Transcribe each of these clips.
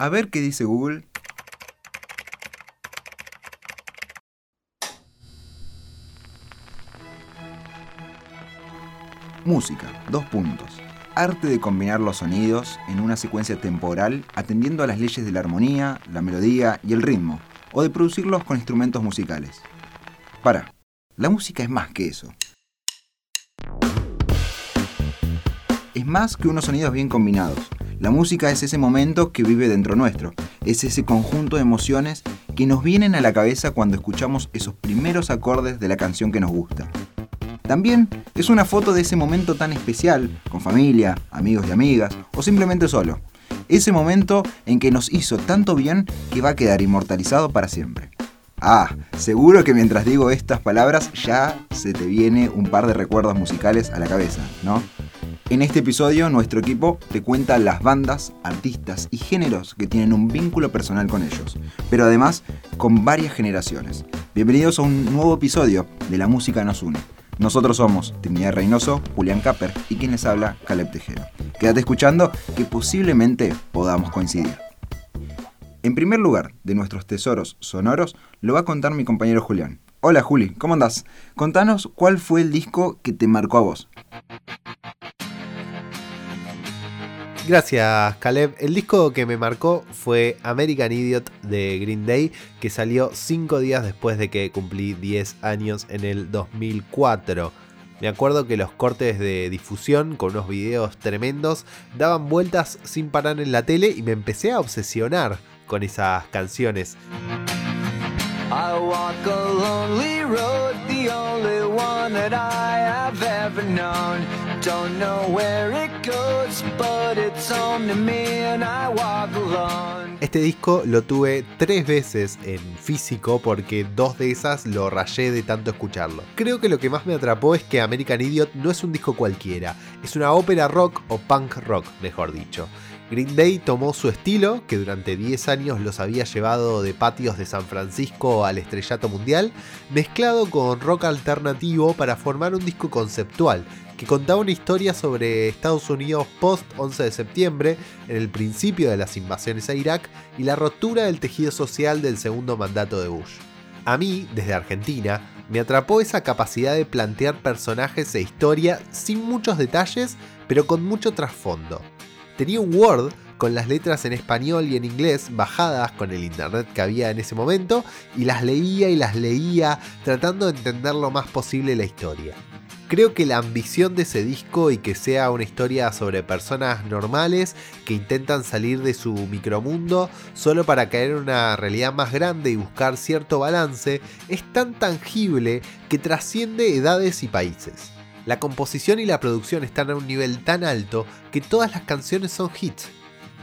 A ver qué dice Google. Música, dos puntos. Arte de combinar los sonidos en una secuencia temporal atendiendo a las leyes de la armonía, la melodía y el ritmo, o de producirlos con instrumentos musicales. Para, la música es más que eso. Es más que unos sonidos bien combinados. La música es ese momento que vive dentro nuestro, es ese conjunto de emociones que nos vienen a la cabeza cuando escuchamos esos primeros acordes de la canción que nos gusta. También es una foto de ese momento tan especial, con familia, amigos y amigas, o simplemente solo. Ese momento en que nos hizo tanto bien que va a quedar inmortalizado para siempre. Ah, seguro que mientras digo estas palabras ya se te viene un par de recuerdos musicales a la cabeza, ¿no? En este episodio nuestro equipo te cuenta las bandas, artistas y géneros que tienen un vínculo personal con ellos, pero además con varias generaciones. Bienvenidos a un nuevo episodio de La Música nos une. Nosotros somos Trinidad Reynoso, Julián Capper y quien les habla, Caleb Tejero. Quédate escuchando que posiblemente podamos coincidir. En primer lugar, de nuestros tesoros sonoros, lo va a contar mi compañero Julián. Hola Juli, ¿cómo andás? Contanos cuál fue el disco que te marcó a vos. Gracias, Caleb. El disco que me marcó fue American Idiot de Green Day, que salió 5 días después de que cumplí 10 años en el 2004. Me acuerdo que los cortes de difusión con unos videos tremendos daban vueltas sin parar en la tele y me empecé a obsesionar con esas canciones. Este disco lo tuve tres veces en físico porque dos de esas lo rayé de tanto escucharlo. Creo que lo que más me atrapó es que American Idiot no es un disco cualquiera, es una ópera rock o punk rock, mejor dicho. Green Day tomó su estilo, que durante 10 años los había llevado de patios de San Francisco al estrellato mundial, mezclado con rock alternativo para formar un disco conceptual que contaba una historia sobre Estados Unidos post 11 de septiembre, en el principio de las invasiones a Irak y la rotura del tejido social del segundo mandato de Bush. A mí, desde Argentina, me atrapó esa capacidad de plantear personajes e historia sin muchos detalles, pero con mucho trasfondo. Tenía un Word con las letras en español y en inglés bajadas con el internet que había en ese momento y las leía y las leía tratando de entender lo más posible la historia. Creo que la ambición de ese disco y que sea una historia sobre personas normales que intentan salir de su micromundo solo para caer en una realidad más grande y buscar cierto balance es tan tangible que trasciende edades y países. La composición y la producción están a un nivel tan alto que todas las canciones son hits.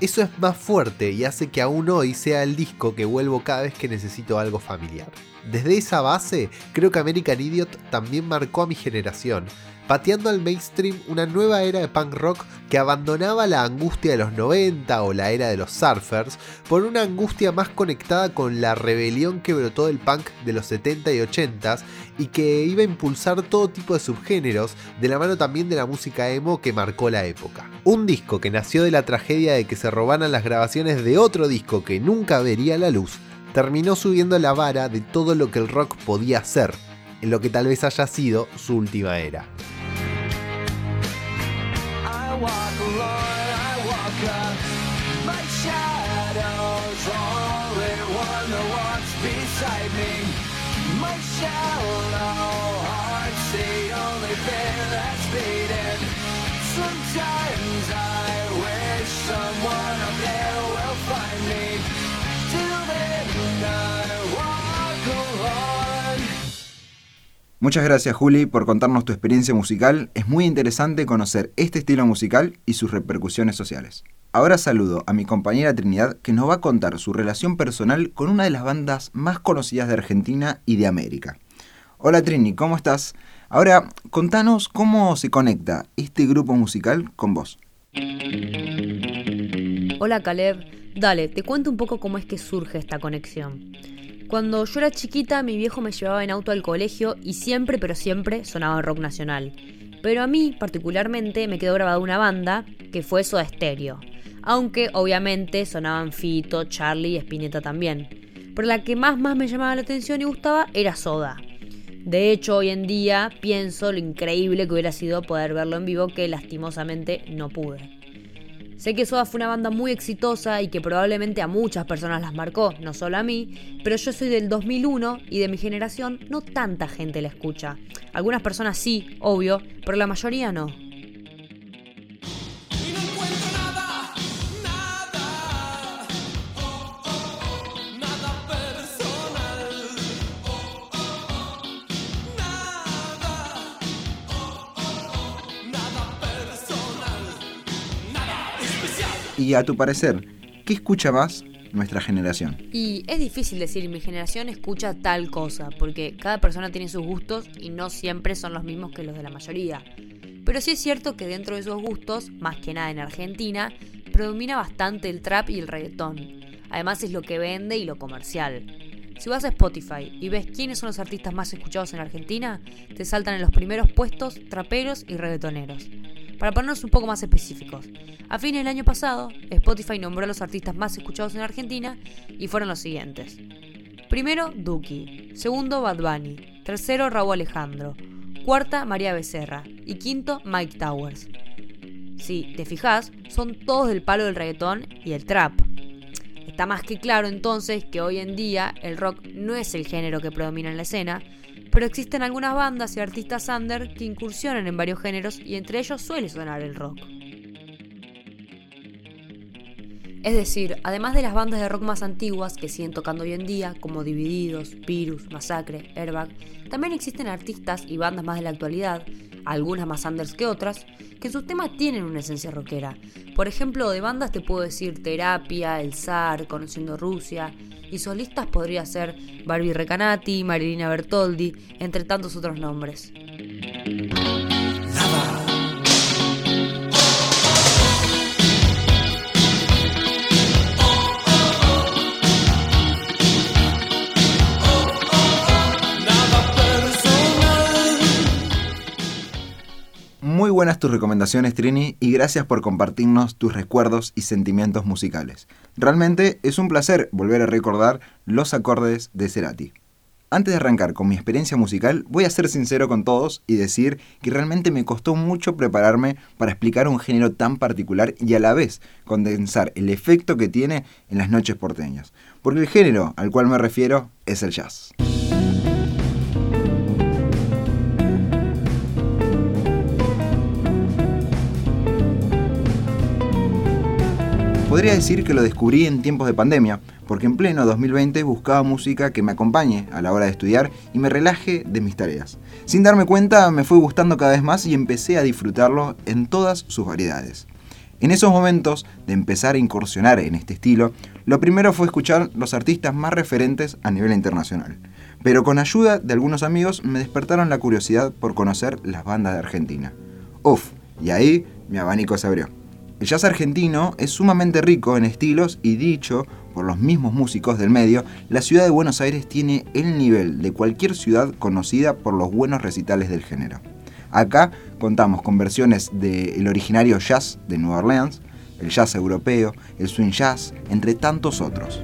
Eso es más fuerte y hace que aún hoy sea el disco que vuelvo cada vez que necesito algo familiar. Desde esa base, creo que American Idiot también marcó a mi generación, pateando al mainstream una nueva era de punk rock que abandonaba la angustia de los 90 o la era de los surfers por una angustia más conectada con la rebelión que brotó del punk de los 70 y 80 y que iba a impulsar todo tipo de subgéneros de la mano también de la música emo que marcó la época. Un disco que nació de la tragedia de que se robaran las grabaciones de otro disco que nunca vería la luz terminó subiendo la vara de todo lo que el rock podía ser, en lo que tal vez haya sido su última era. Muchas gracias Juli por contarnos tu experiencia musical. Es muy interesante conocer este estilo musical y sus repercusiones sociales. Ahora saludo a mi compañera Trinidad que nos va a contar su relación personal con una de las bandas más conocidas de Argentina y de América. Hola Trini, ¿cómo estás? Ahora contanos cómo se conecta este grupo musical con vos. Hola Caleb, dale, te cuento un poco cómo es que surge esta conexión. Cuando yo era chiquita, mi viejo me llevaba en auto al colegio y siempre, pero siempre sonaba rock nacional. Pero a mí, particularmente, me quedó grabada una banda que fue Soda Stereo. aunque obviamente sonaban Fito, Charlie y Spinetta también. Pero la que más más me llamaba la atención y gustaba era Soda. De hecho, hoy en día pienso lo increíble que hubiera sido poder verlo en vivo que lastimosamente no pude. Sé que Soda fue una banda muy exitosa y que probablemente a muchas personas las marcó, no solo a mí, pero yo soy del 2001 y de mi generación no tanta gente la escucha. Algunas personas sí, obvio, pero la mayoría no. Y a tu parecer, ¿qué escucha más nuestra generación? Y es difícil decir mi generación escucha tal cosa, porque cada persona tiene sus gustos y no siempre son los mismos que los de la mayoría. Pero sí es cierto que dentro de esos gustos, más que nada en Argentina, predomina bastante el trap y el reggaetón. Además es lo que vende y lo comercial. Si vas a Spotify y ves quiénes son los artistas más escuchados en Argentina, te saltan en los primeros puestos traperos y reggaetoneros. Para ponernos un poco más específicos, a fines del año pasado, Spotify nombró a los artistas más escuchados en Argentina y fueron los siguientes. Primero, Duki. Segundo, Bad Bunny. Tercero, Raúl Alejandro. Cuarta, María Becerra. Y quinto, Mike Towers. Si te fijas, son todos del palo del reggaetón y el trap. Está más que claro entonces que hoy en día el rock no es el género que predomina en la escena, pero existen algunas bandas y artistas under que incursionan en varios géneros y entre ellos suele sonar el rock. Es decir, además de las bandas de rock más antiguas que siguen tocando hoy en día, como Divididos, Virus, Masacre, Airbag, también existen artistas y bandas más de la actualidad, algunas más anders que otras, que en sus temas tienen una esencia rockera. Por ejemplo, de bandas te puedo decir Terapia, El Zar, Conociendo Rusia, y solistas podría ser Barbie Recanati, Marilina Bertoldi, entre tantos otros nombres. Buenas tus recomendaciones, Trini, y gracias por compartirnos tus recuerdos y sentimientos musicales. Realmente es un placer volver a recordar los acordes de Cerati. Antes de arrancar con mi experiencia musical, voy a ser sincero con todos y decir que realmente me costó mucho prepararme para explicar un género tan particular y a la vez condensar el efecto que tiene en las noches porteñas. Porque el género al cual me refiero es el jazz. Podría decir que lo descubrí en tiempos de pandemia, porque en pleno 2020 buscaba música que me acompañe a la hora de estudiar y me relaje de mis tareas. Sin darme cuenta me fue gustando cada vez más y empecé a disfrutarlo en todas sus variedades. En esos momentos de empezar a incursionar en este estilo, lo primero fue escuchar los artistas más referentes a nivel internacional. Pero con ayuda de algunos amigos me despertaron la curiosidad por conocer las bandas de Argentina. Uf, y ahí mi abanico se abrió. El jazz argentino es sumamente rico en estilos y dicho por los mismos músicos del medio, la ciudad de Buenos Aires tiene el nivel de cualquier ciudad conocida por los buenos recitales del género. Acá contamos con versiones del originario jazz de Nueva Orleans, el jazz europeo, el swing jazz, entre tantos otros.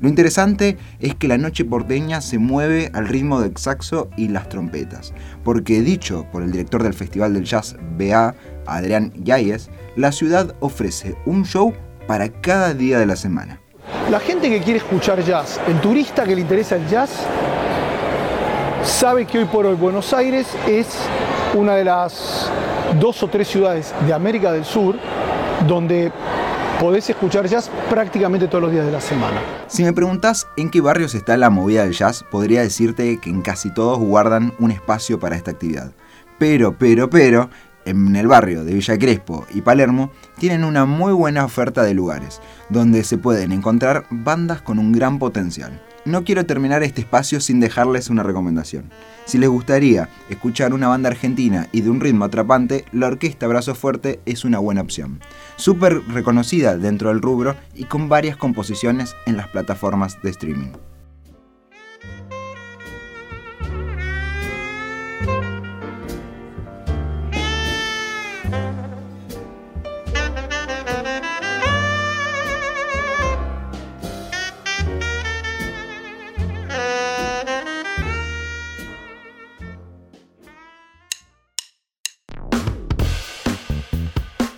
Lo interesante es que la noche porteña se mueve al ritmo del saxo y las trompetas, porque dicho por el director del Festival del Jazz BA, Adrián Yáñez, la ciudad ofrece un show para cada día de la semana. La gente que quiere escuchar jazz, el turista que le interesa el jazz, sabe que hoy por hoy Buenos Aires es una de las dos o tres ciudades de América del Sur donde podés escuchar jazz prácticamente todos los días de la semana. Si me preguntas en qué barrios está la movida del jazz, podría decirte que en casi todos guardan un espacio para esta actividad. Pero, pero, pero, en el barrio de Villa Crespo y Palermo tienen una muy buena oferta de lugares, donde se pueden encontrar bandas con un gran potencial no quiero terminar este espacio sin dejarles una recomendación. Si les gustaría escuchar una banda argentina y de un ritmo atrapante, la orquesta Brazo Fuerte es una buena opción. Súper reconocida dentro del rubro y con varias composiciones en las plataformas de streaming.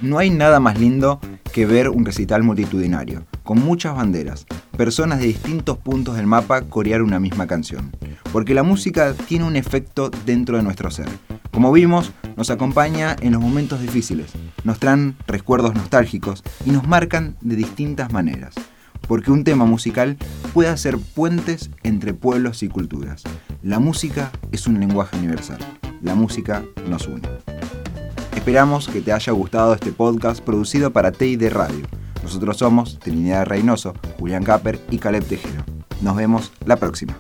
No hay nada más lindo que ver un recital multitudinario, con muchas banderas, personas de distintos puntos del mapa corear una misma canción. Porque la música tiene un efecto dentro de nuestro ser. Como vimos, nos acompaña en los momentos difíciles, nos traen recuerdos nostálgicos y nos marcan de distintas maneras. Porque un tema musical puede hacer puentes entre pueblos y culturas. La música es un lenguaje universal. La música nos une. Esperamos que te haya gustado este podcast producido para TID Radio. Nosotros somos Trinidad Reynoso, Julián Capper y Caleb Tejero. Nos vemos la próxima.